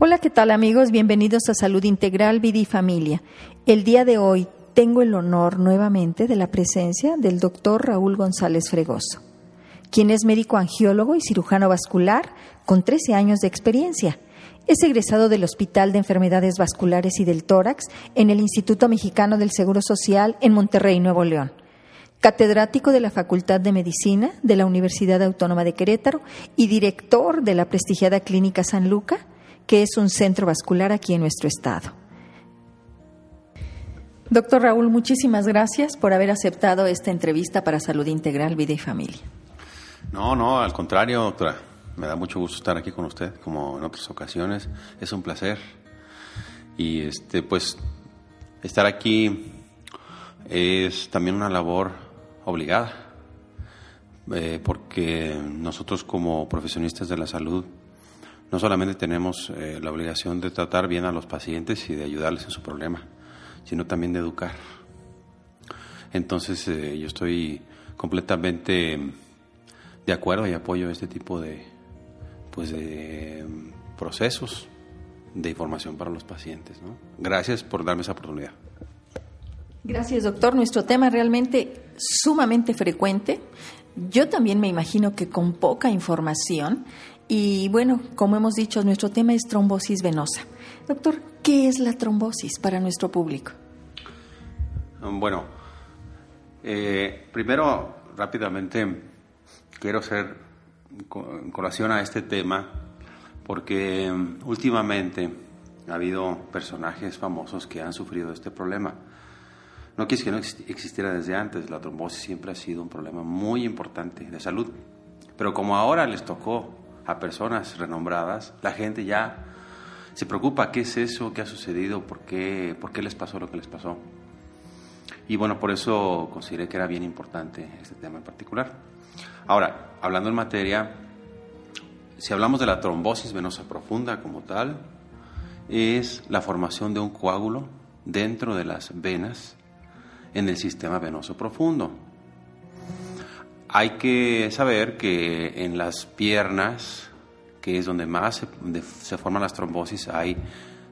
Hola, ¿qué tal amigos? Bienvenidos a Salud Integral, Vida y Familia. El día de hoy tengo el honor nuevamente de la presencia del doctor Raúl González Fregoso, quien es médico angiólogo y cirujano vascular con 13 años de experiencia. Es egresado del Hospital de Enfermedades Vasculares y del Tórax en el Instituto Mexicano del Seguro Social en Monterrey, Nuevo León catedrático de la Facultad de Medicina de la Universidad Autónoma de Querétaro y director de la prestigiada Clínica San Luca, que es un centro vascular aquí en nuestro estado. Doctor Raúl, muchísimas gracias por haber aceptado esta entrevista para Salud Integral, Vida y Familia. No, no, al contrario, doctora. Me da mucho gusto estar aquí con usted, como en otras ocasiones. Es un placer. Y este, pues, estar aquí es también una labor obligada, eh, porque nosotros como profesionistas de la salud no solamente tenemos eh, la obligación de tratar bien a los pacientes y de ayudarles en su problema, sino también de educar. Entonces eh, yo estoy completamente de acuerdo y apoyo este tipo de, pues de procesos de información para los pacientes. Gracias por darme esa oportunidad. Gracias, doctor. Nuestro tema realmente sumamente frecuente. Yo también me imagino que con poca información. Y bueno, como hemos dicho, nuestro tema es trombosis venosa. Doctor, ¿qué es la trombosis para nuestro público? Bueno, eh, primero, rápidamente, quiero hacer colación a este tema porque mm, últimamente ha habido personajes famosos que han sufrido este problema. No quise que no existiera desde antes, la trombosis siempre ha sido un problema muy importante de salud. Pero como ahora les tocó a personas renombradas, la gente ya se preocupa qué es eso, qué ha sucedido, por qué, por qué les pasó lo que les pasó. Y bueno, por eso consideré que era bien importante este tema en particular. Ahora, hablando en materia, si hablamos de la trombosis venosa profunda como tal, es la formación de un coágulo dentro de las venas en el sistema venoso profundo. Hay que saber que en las piernas, que es donde más se, forman las trombosis, hay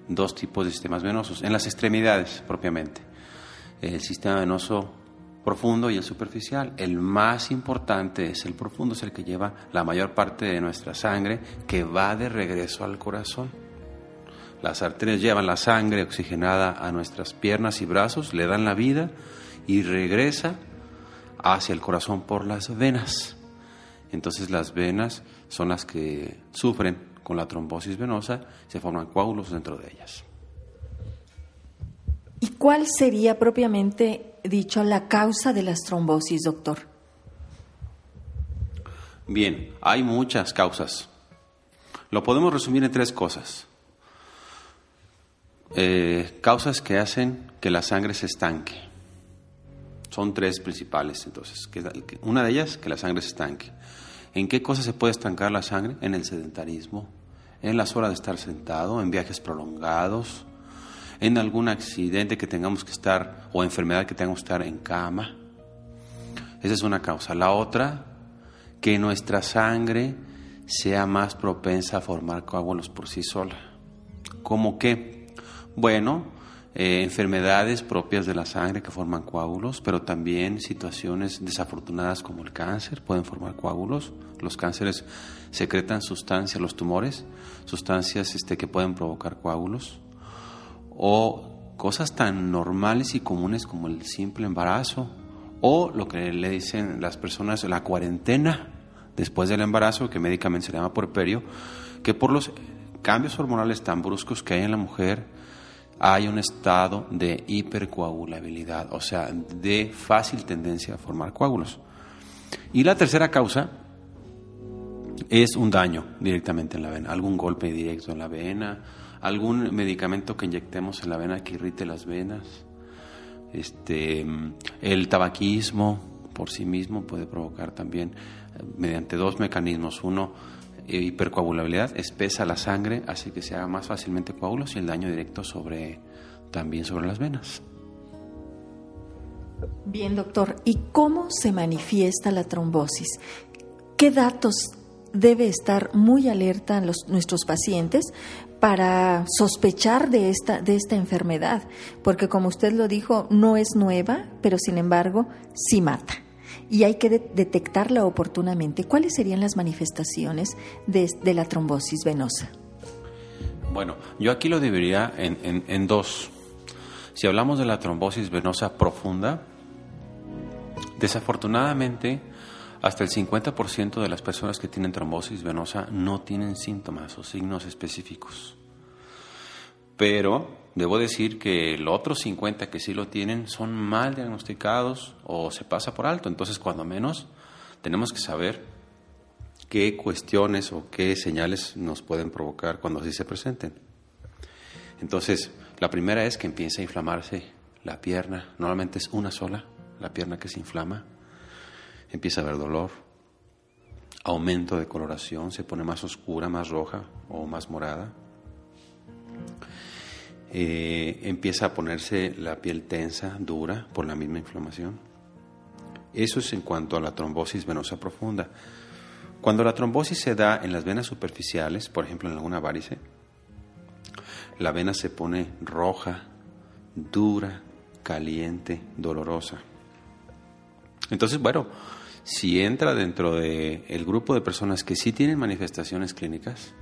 dos tipos de sistemas venosos, en las extremidades propiamente. El sistema venoso profundo y el superficial. El más importante es el profundo, es el que lleva la mayor parte de nuestra sangre que va de regreso al corazón. Las arterias llevan la sangre oxigenada a nuestras piernas y brazos, le dan la vida y regresa hacia el corazón por las venas. Entonces las venas son las que sufren con la trombosis venosa, se forman coágulos dentro de ellas. ¿Y cuál sería propiamente dicho la causa de las trombosis, doctor? Bien, hay muchas causas. Lo podemos resumir en tres cosas. Eh, causas que hacen que la sangre se estanque. Son tres principales, entonces. una de ellas, que la sangre se estanque. ¿En qué cosas se puede estancar la sangre? En el sedentarismo, en las horas de estar sentado, en viajes prolongados, en algún accidente que tengamos que estar o enfermedad que tengamos que estar en cama. Esa es una causa. La otra, que nuestra sangre sea más propensa a formar coágulos por sí sola. ¿Cómo qué? Bueno, eh, enfermedades propias de la sangre que forman coágulos, pero también situaciones desafortunadas como el cáncer pueden formar coágulos. Los cánceres secretan sustancias, los tumores, sustancias este, que pueden provocar coágulos. O cosas tan normales y comunes como el simple embarazo, o lo que le dicen las personas, la cuarentena después del embarazo, que médicamente se llama porperio, que por los cambios hormonales tan bruscos que hay en la mujer, hay un estado de hipercoagulabilidad, o sea, de fácil tendencia a formar coágulos. Y la tercera causa es un daño directamente en la vena, algún golpe directo en la vena, algún medicamento que inyectemos en la vena que irrite las venas, este, el tabaquismo por sí mismo puede provocar también eh, mediante dos mecanismos, uno hipercoagulabilidad, espesa la sangre, hace que se haga más fácilmente coágulos y el daño directo sobre también sobre las venas. Bien, doctor, ¿y cómo se manifiesta la trombosis? ¿Qué datos debe estar muy alerta los, nuestros pacientes para sospechar de esta, de esta enfermedad, porque como usted lo dijo, no es nueva, pero sin embargo sí mata. Y hay que detectarla oportunamente. ¿Cuáles serían las manifestaciones de, la trombosis venosa? Bueno, yo aquí lo dividiría en, en dos. Si hablamos de la trombosis venosa profunda, desafortunadamente hasta el 50% de las personas que tienen trombosis venosa no tienen síntomas o signos específicos. Pero debo decir que el otro 50 que sí lo tienen son mal diagnosticados o se pasa por alto. Entonces, cuando menos, tenemos que saber qué cuestiones o qué señales nos pueden provocar cuando así se presenten. Entonces, la primera es que empiece a inflamarse la pierna. Normalmente es una sola, la pierna que se inflama empieza a haber dolor, aumento de coloración, se pone más oscura, más roja o más morada. Eh, empieza a ponerse la piel tensa, dura, por la misma inflamación. Eso es en cuanto a la trombosis venosa profunda. Cuando la trombosis se da en las venas superficiales, por ejemplo en alguna varice, la vena se pone roja, dura, caliente, dolorosa. Entonces, bueno, si entra dentro del el grupo de personas que sí tienen manifestaciones clínicas,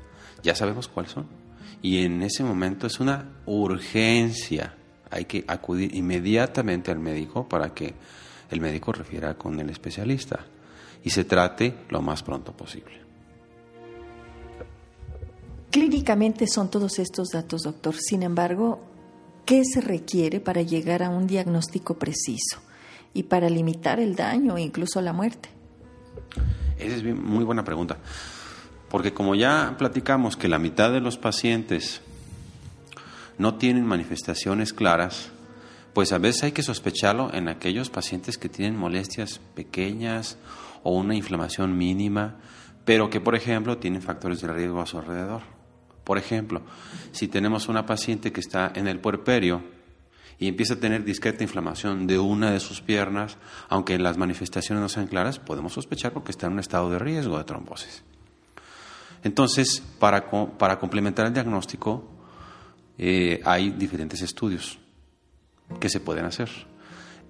ya sabemos cuáles son. Y en ese momento es una urgencia. Hay que acudir inmediatamente al médico para que el médico refiera con el especialista y se trate lo más pronto posible. Clínicamente son todos estos datos, doctor. Sin embargo, ¿qué se requiere para llegar a un diagnóstico preciso? y para limitar el daño e incluso la muerte? Esa es muy buena pregunta. Porque como ya platicamos que la mitad de los pacientes no tienen manifestaciones claras, pues a veces hay que sospecharlo en aquellos pacientes que tienen molestias pequeñas o una inflamación mínima, pero que por ejemplo tienen factores de riesgo a su alrededor. Por ejemplo, si tenemos una paciente que está en el puerperio y empieza a tener discreta inflamación de una de sus piernas, aunque las manifestaciones no sean claras, podemos sospechar porque está en un estado de riesgo de trombosis. Entonces, para, para complementar el diagnóstico, eh, hay diferentes estudios que se pueden hacer.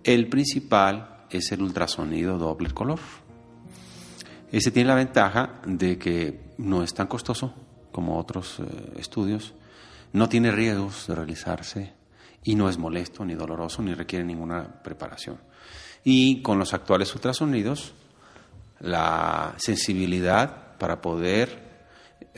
El principal es el ultrasonido doble color. Ese tiene la ventaja de que no es tan costoso como otros eh, estudios, no tiene riesgos de realizarse y no es molesto ni doloroso ni requiere ninguna preparación. Y con los actuales ultrasonidos, la sensibilidad para poder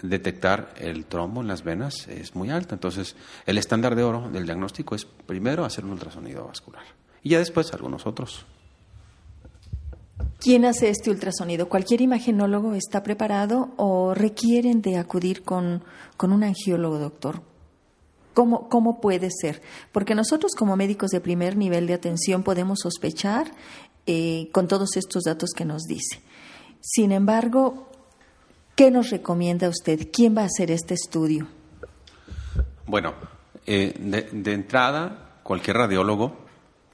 detectar el trombo en las venas es muy alta. Entonces, el estándar de oro del diagnóstico es primero hacer un ultrasonido vascular y ya después algunos otros. ¿Quién hace este ultrasonido? ¿Cualquier imagenólogo está preparado o requieren de acudir con, con un angiólogo, doctor? ¿Cómo, ¿Cómo puede ser? Porque nosotros como médicos de primer nivel de atención podemos sospechar eh, con todos estos datos que nos dice. Sin embargo, ¿qué nos recomienda usted? ¿Quién va a hacer este estudio? Bueno, eh, de, entrada, cualquier radiólogo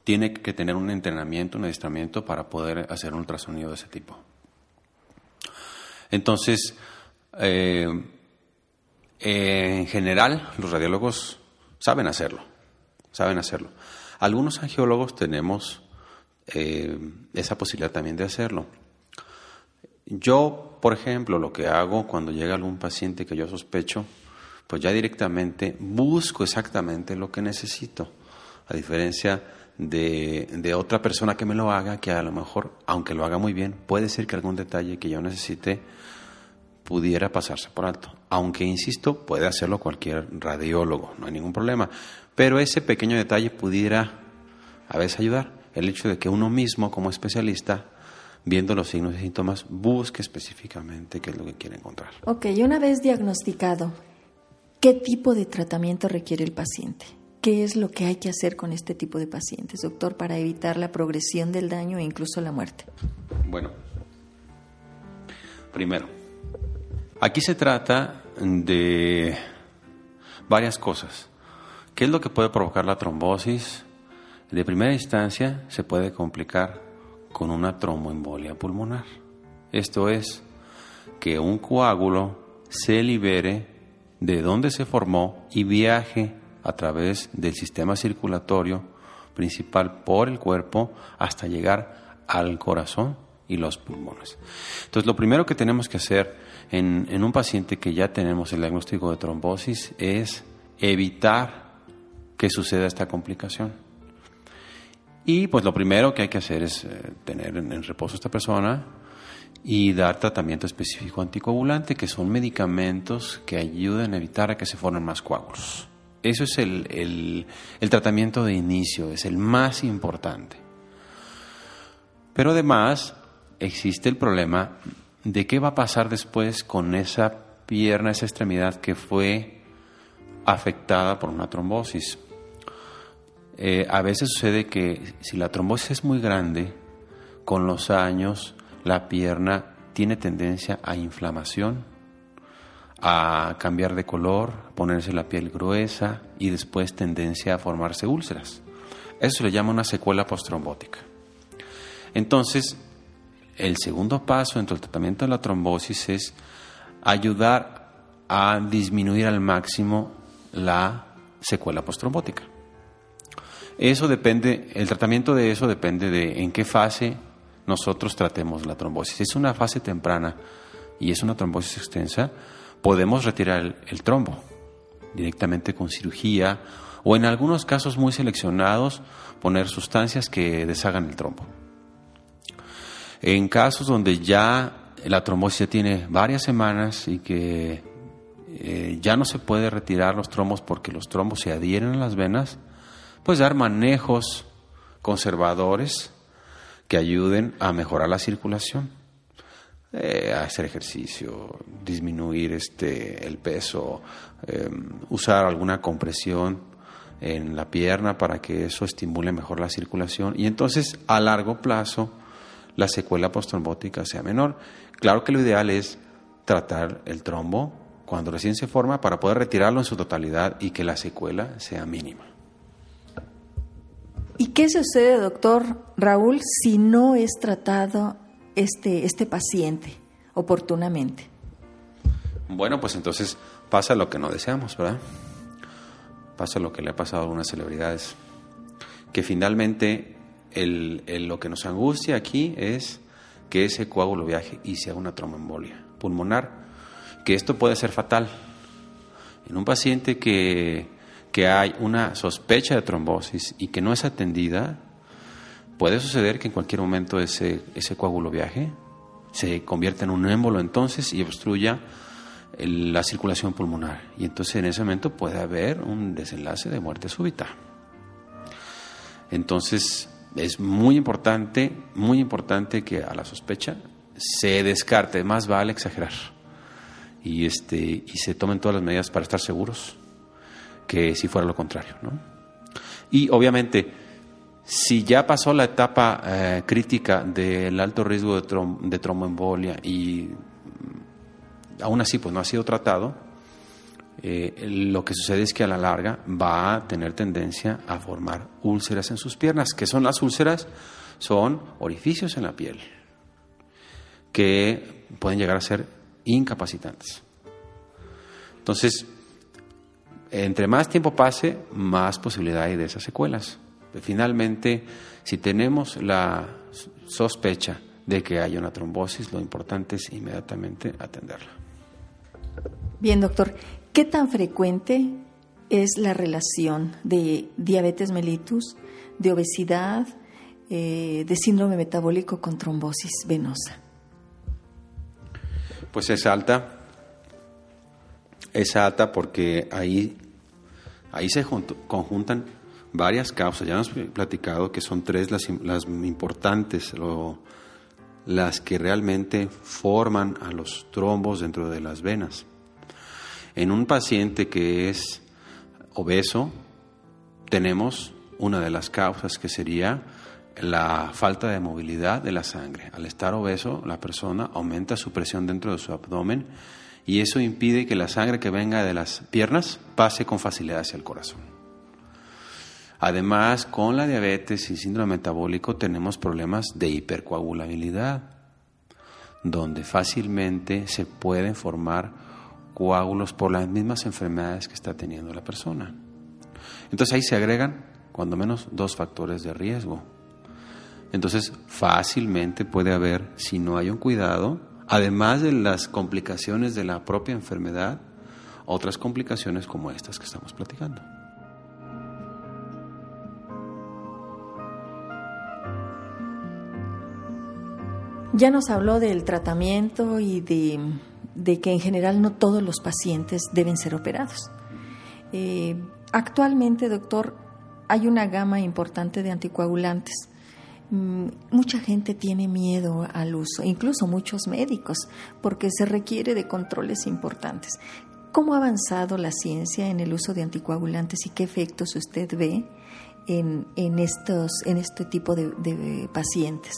tiene que tener un entrenamiento, un adiestramiento para poder hacer un ultrasonido de ese tipo. Entonces, eh, en general, los radiólogos saben hacerlo, saben hacerlo. Algunos angiólogos tenemos eh, esa posibilidad también de hacerlo. Yo, por ejemplo, lo que hago cuando llega algún paciente que yo sospecho, pues ya directamente busco exactamente lo que necesito, a diferencia de, de, otra persona que me lo haga, que a lo mejor, aunque lo haga muy bien, puede ser que algún detalle que yo necesite pudiera pasarse por alto. Aunque, insisto, puede hacerlo cualquier radiólogo, no hay ningún problema. Pero ese pequeño detalle pudiera a veces ayudar. El hecho de que uno mismo, como especialista, viendo los signos y síntomas, busque específicamente qué es lo que quiere encontrar. Ok, y una vez diagnosticado, ¿qué tipo de tratamiento requiere el paciente? ¿Qué es lo que hay que hacer con este tipo de pacientes, doctor, para evitar la progresión del daño e incluso la muerte? Bueno, primero, Aquí se trata de varias cosas. ¿Qué es lo que puede provocar la trombosis? De primera instancia se puede complicar con una tromboembolia pulmonar. Esto es, que un coágulo se libere de donde se formó y viaje a través del sistema circulatorio principal por el cuerpo hasta llegar al corazón y los pulmones. Entonces, lo primero que tenemos que hacer en, en un paciente que ya tenemos el diagnóstico de trombosis es evitar que suceda esta complicación. Y pues lo primero que hay que hacer es eh, tener en, reposo a esta persona y dar tratamiento específico anticoagulante, que son medicamentos que ayudan a evitar que se formen más coágulos. Eso es el, el tratamiento de inicio, es el más importante. Pero además existe el problema de qué va a pasar después con esa pierna, esa extremidad que fue afectada por una trombosis. Eh, a veces sucede que si la trombosis es muy grande, con los años la pierna tiene tendencia a inflamación, a cambiar de color, ponerse la piel gruesa y después tendencia a formarse úlceras. Eso se le llama una secuela postrombótica. Entonces, el segundo paso dentro del tratamiento de la trombosis es ayudar a disminuir al máximo la secuela postrombótica. Eso depende, el tratamiento de eso depende de en qué fase nosotros tratemos la trombosis. Si es una fase temprana y es una trombosis extensa, podemos retirar el, trombo directamente con cirugía o en algunos casos muy seleccionados poner sustancias que deshagan el trombo. En casos donde ya la trombosis tiene varias semanas y que eh, ya no se puede retirar los trombos porque los trombos se adhieren a las venas, pues dar manejos conservadores que ayuden a mejorar la circulación, eh, hacer ejercicio, disminuir este, el peso, em, usar alguna compresión en la pierna para que eso estimule mejor la circulación y entonces a largo plazo la secuela postrombótica sea menor. Claro que lo ideal es tratar el trombo cuando recién se forma para poder retirarlo en su totalidad y que la secuela sea mínima. ¿Y qué sucede, doctor Raúl, si no es tratado este, este paciente oportunamente? Bueno, pues entonces pasa lo que no deseamos, ¿verdad? Pasa lo que le ha pasado a algunas celebridades, que finalmente lo que nos angustia aquí es que ese coágulo viaje y sea una tromboembolia pulmonar que esto puede ser fatal. En un paciente que, que hay una sospecha de trombosis y que no es atendida, puede suceder que en cualquier momento ese, ese coágulo viaje, se convierta en un émbolo entonces y obstruya la circulación pulmonar. Y entonces en ese momento puede haber un desenlace de muerte súbita. Entonces es muy importante, muy importante que a la sospecha se descarte, más vale exagerar y, este, y se tomen todas las medidas para estar seguros que si fuera lo contrario. ¿no? Y obviamente, si ya pasó la etapa eh, crítica del alto riesgo de, de tromboembolia y mm, aún así pues no ha sido tratado, eh, lo que sucede es que a la larga va a tener tendencia a formar úlceras en sus piernas. ¿Qué son las úlceras? Son orificios en la piel que pueden llegar a ser incapacitantes. Entonces, entre más tiempo pase, más posibilidad hay de esas secuelas. Finalmente, si tenemos la sospecha de que hay una trombosis, lo importante es inmediatamente atenderla. Bien, doctor, ¿qué tan frecuente es la relación de diabetes mellitus, de obesidad, eh, de síndrome metabólico con trombosis venosa? Pues es alta, es alta porque ahí, ahí se conjuntan varias causas. Ya hemos platicado que son tres las, importantes, las que realmente forman a los trombos dentro de las venas. En un paciente que es obeso, tenemos una de las causas que sería la falta de movilidad de la sangre. Al estar obeso, la persona aumenta su presión dentro de su abdomen y eso impide que la sangre que venga de las piernas pase con facilidad hacia el corazón. Además, con la diabetes y síndrome metabólico tenemos problemas de hipercoagulabilidad, donde fácilmente se pueden formar coágulos por las mismas enfermedades que está teniendo la persona. Entonces ahí se agregan, cuando menos, dos factores de riesgo. Entonces fácilmente puede haber, si no hay un cuidado, además de las complicaciones de la propia enfermedad, otras complicaciones como estas que estamos platicando. Ya nos habló del tratamiento y de, que en general no todos los pacientes deben ser operados. Eh, actualmente, doctor, hay una gama importante de anticoagulantes. Mm, mucha gente tiene miedo al uso, incluso muchos médicos, porque se requiere de controles importantes. ¿Cómo ha avanzado la ciencia en el uso de anticoagulantes y qué efectos usted ve en, estos, en este tipo de pacientes?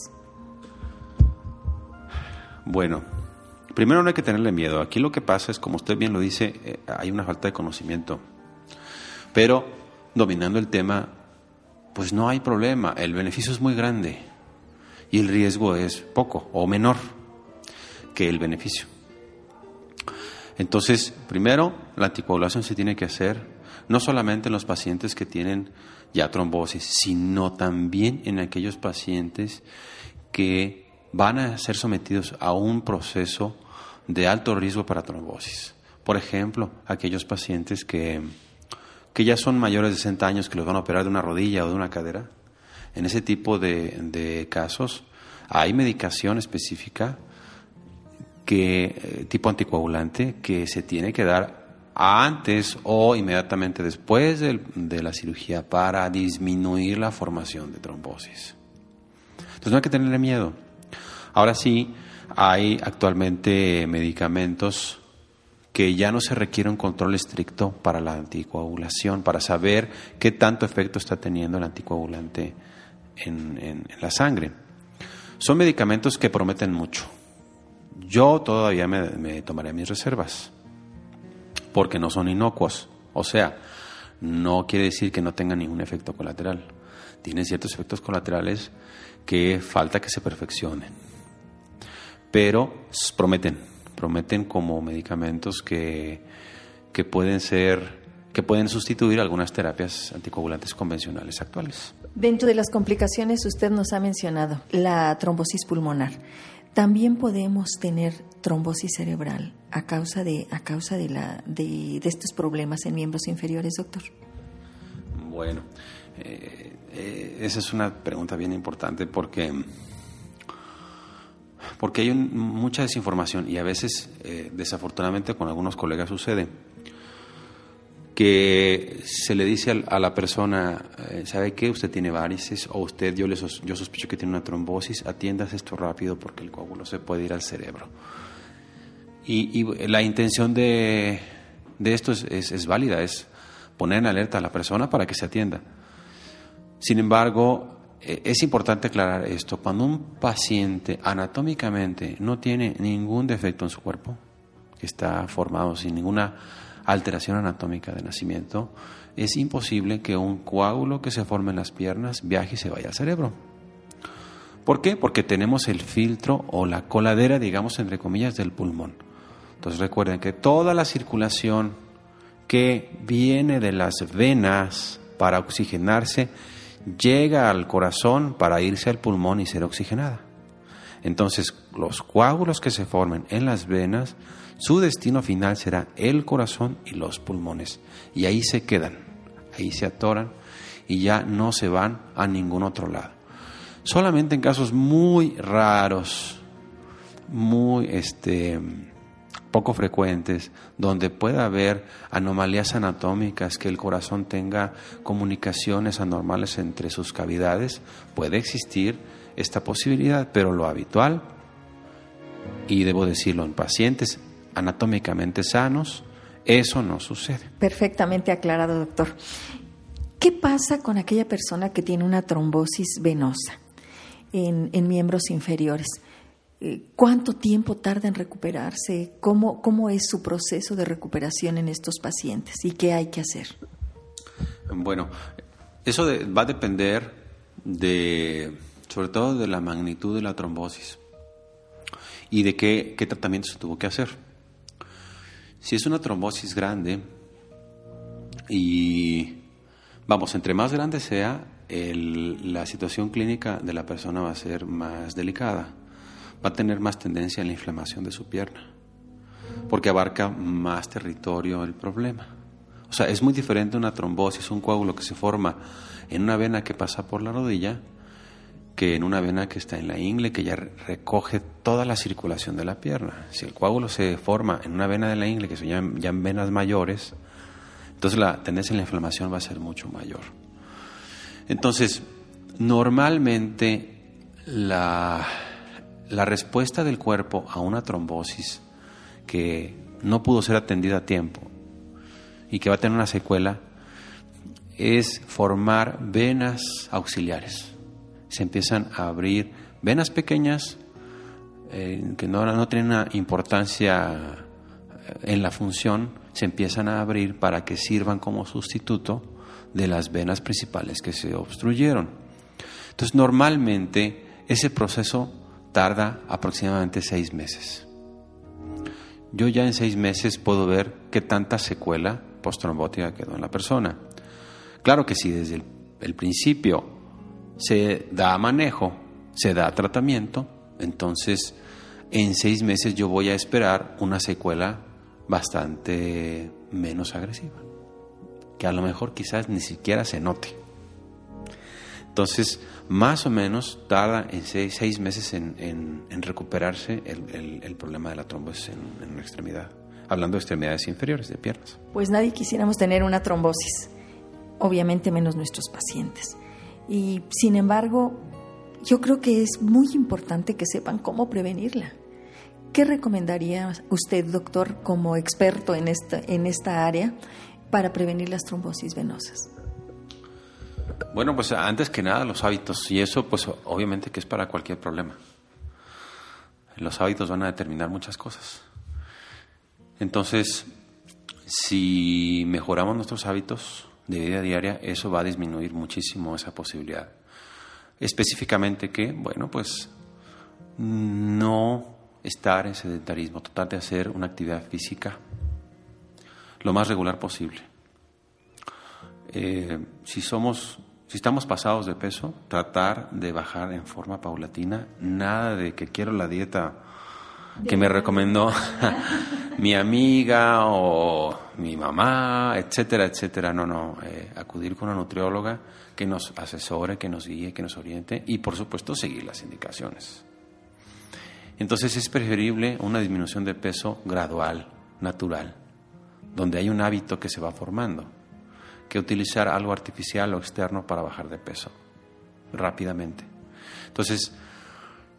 Bueno, primero no hay que tenerle miedo. Aquí lo que pasa es, como usted bien lo dice, eh, hay una falta de conocimiento. Pero dominando el tema, pues no hay problema. El beneficio es muy grande y el riesgo es poco o menor que el beneficio. Entonces, primero, la anticoagulación se tiene que hacer no solamente en los pacientes que tienen ya trombosis, sino también en aquellos pacientes que van a ser sometidos a un proceso de alto riesgo para trombosis. Por ejemplo, aquellos pacientes que, que ya son mayores de 60 años que los van a operar de una rodilla o de una cadera. En ese tipo de, de casos hay medicación específica que, eh, tipo anticoagulante que se tiene que dar antes o inmediatamente después de, de la cirugía para disminuir la formación de trombosis. Entonces no hay que tenerle miedo. Ahora sí, hay actualmente medicamentos que ya no se requiere un control estricto para la anticoagulación, para saber qué tanto efecto está teniendo el anticoagulante en, la sangre. Son medicamentos que prometen mucho. Yo todavía me, me tomaré mis reservas, porque no son inocuos. O sea, no quiere decir que no tengan ningún efecto colateral. Tienen ciertos efectos colaterales que falta que se perfeccionen pero prometen, prometen como medicamentos que, que pueden ser que pueden sustituir algunas terapias anticoagulantes convencionales actuales. Dentro de las complicaciones usted nos ha mencionado la trombosis pulmonar. También podemos tener trombosis cerebral a causa de a causa de la de, estos problemas en miembros inferiores, doctor. Bueno, eh, eh, esa es una pregunta bien importante porque porque hay mucha desinformación y a veces, eh, desafortunadamente, con algunos colegas sucede que se le dice a la persona, eh, ¿sabe qué? Usted tiene varices o usted, yo, le yo sospecho que tiene una trombosis, atiendas esto rápido porque el coágulo se puede ir al cerebro. Y, la intención de, de esto es, es, válida, es poner en alerta a la persona para que se atienda. Sin embargo, es importante aclarar esto. Cuando un paciente anatómicamente no tiene ningún defecto en su cuerpo, que está formado sin ninguna alteración anatómica de nacimiento, es imposible que un coágulo que se forme en las piernas viaje y se vaya al cerebro. ¿Por qué? Porque tenemos el filtro o la coladera, digamos, entre comillas, del pulmón. Entonces recuerden que toda la circulación que viene de las venas para oxigenarse llega al corazón para irse al pulmón y ser oxigenada. Entonces, los coágulos que se formen en las venas, su destino final será el corazón y los pulmones. Y ahí se quedan, ahí se atoran y ya no se van a ningún otro lado. Solamente en casos muy raros, muy este, poco frecuentes, donde pueda haber anomalías anatómicas, que el corazón tenga comunicaciones anormales entre sus cavidades, puede existir esta posibilidad, pero lo habitual, y debo decirlo en pacientes anatómicamente sanos, eso no sucede. Perfectamente aclarado, doctor. ¿Qué pasa con aquella persona que tiene una trombosis venosa en, en miembros inferiores? Eh, ¿Cuánto tiempo tarda en recuperarse? ¿Cómo, ¿Cómo es su proceso de recuperación en estos pacientes y qué hay que hacer? Bueno, eso va a depender de, sobre todo de la magnitud de la trombosis y de qué, qué tratamiento se tuvo que hacer. Si es una trombosis grande y vamos, entre más grande sea, la situación clínica de la persona va a ser más delicada, va a tener más tendencia a la inflamación de su pierna, porque abarca más territorio el problema. O sea, es muy diferente una trombosis, un coágulo que se forma en una vena que pasa por la rodilla, que en una vena que está en la ingle, que ya recoge toda la circulación de la pierna. Si el coágulo se forma en una vena de la ingle, que son ya, en venas mayores, entonces la tendencia a la inflamación va a ser mucho mayor. Entonces, normalmente la, la respuesta del cuerpo a una trombosis que no pudo ser atendida a tiempo y que va a tener una secuela es formar venas auxiliares se empiezan a abrir venas pequeñas eh, que no, no tienen una importancia eh, en la función, se empiezan a abrir para que sirvan como sustituto de las venas principales que se obstruyeron. Entonces, normalmente ese proceso tarda aproximadamente seis meses. Yo ya en seis meses puedo ver qué tanta secuela postrombótica quedó en la persona. Claro que si desde el principio se da manejo, se da tratamiento, entonces en seis meses yo voy a esperar una secuela bastante menos agresiva, que a lo mejor quizás ni siquiera se note. Entonces, más o menos tarda en seis, meses en, recuperarse el, problema de la trombosis en, en una extremidad, hablando de extremidades inferiores, de piernas. Pues nadie quisiéramos tener una trombosis, obviamente menos nuestros pacientes. Y sin embargo, yo creo que es muy importante que sepan cómo prevenirla. ¿Qué recomendaría usted, doctor, como experto en esta, en esta área para prevenir las trombosis venosas? Bueno, pues antes que nada los hábitos, y eso pues obviamente que es para cualquier problema. Los hábitos van a determinar muchas cosas. Entonces, si mejoramos nuestros hábitos, de vida diaria, eso va a disminuir muchísimo esa posibilidad. Específicamente que, bueno, pues no estar en sedentarismo, tratar de hacer una actividad física lo más regular posible. Eh, si somos, si estamos pasados de peso, tratar de bajar en forma paulatina, nada de que quiero la dieta que me recomendó mi amiga o mi mamá, etcétera, etcétera. No, no, eh, acudir con una nutrióloga que nos asesore, que nos guíe, que nos oriente y por supuesto seguir las indicaciones. Entonces es preferible una disminución de peso gradual, natural, donde hay un hábito que se va formando, que utilizar algo artificial o externo para bajar de peso rápidamente. Entonces,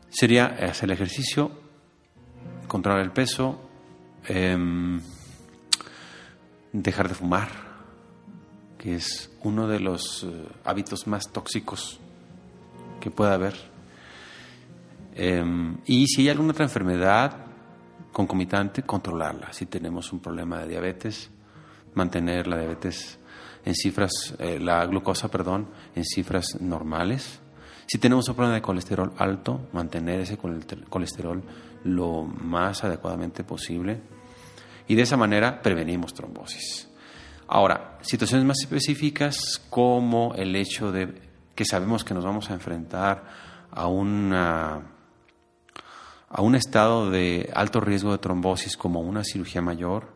sería hacer el ejercicio, controlar el peso, em, dejar de fumar, que es uno de los eh, hábitos más tóxicos que pueda haber. Em, y si hay alguna otra enfermedad concomitante, controlarla. Si tenemos un problema de diabetes, mantener la diabetes en cifras, eh, la glucosa, perdón, en cifras normales. Si tenemos un problema de colesterol alto, mantener ese colesterol lo más adecuadamente posible y de esa manera prevenimos trombosis. Ahora, situaciones más específicas como el hecho de que sabemos que nos vamos a enfrentar a una a un estado de alto riesgo de trombosis como una cirugía mayor,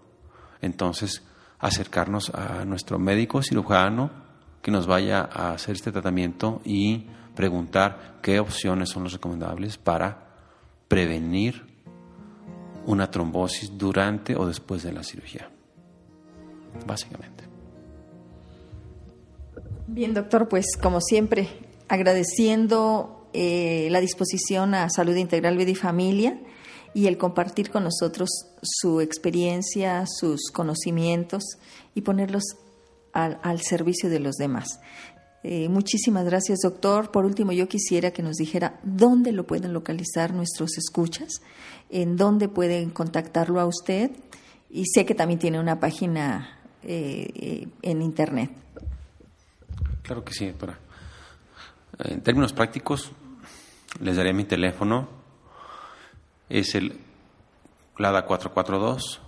entonces acercarnos a nuestro médico cirujano que nos vaya a hacer este tratamiento y preguntar qué opciones son las recomendables para prevenir una trombosis durante o después de la cirugía. Básicamente. Bien, doctor, pues como siempre, agradeciendo eh, la disposición a Salud Integral Vida y Familia y el compartir con nosotros su experiencia, sus conocimientos y ponerlos al, al servicio de los demás. Eh, muchísimas gracias, doctor. Por último, yo quisiera que nos dijera dónde lo pueden localizar nuestros escuchas, en dónde pueden contactarlo a usted y sé que también tiene una página eh, eh, en Internet. Claro que sí, doctora. En términos prácticos, les daré mi teléfono es el LADA 442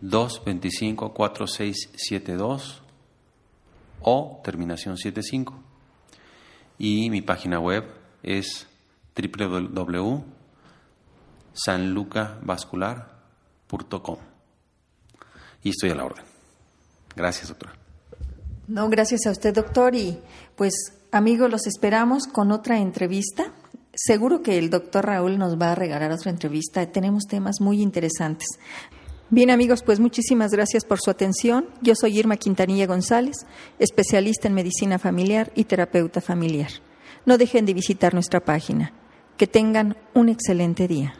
225 4672 o terminación 75. Y mi página web es www.sanlucavascular.com. Y estoy a la orden. Gracias, doctora. No, gracias a usted, doctor. Y pues, amigos, los esperamos con otra entrevista. Seguro que el doctor Raúl nos va a regalar otra entrevista. Tenemos temas muy interesantes. Bien amigos, pues muchísimas gracias por su atención. Yo soy Irma Quintanilla González, especialista en medicina familiar y terapeuta familiar. No dejen de visitar nuestra página. Que tengan un excelente día.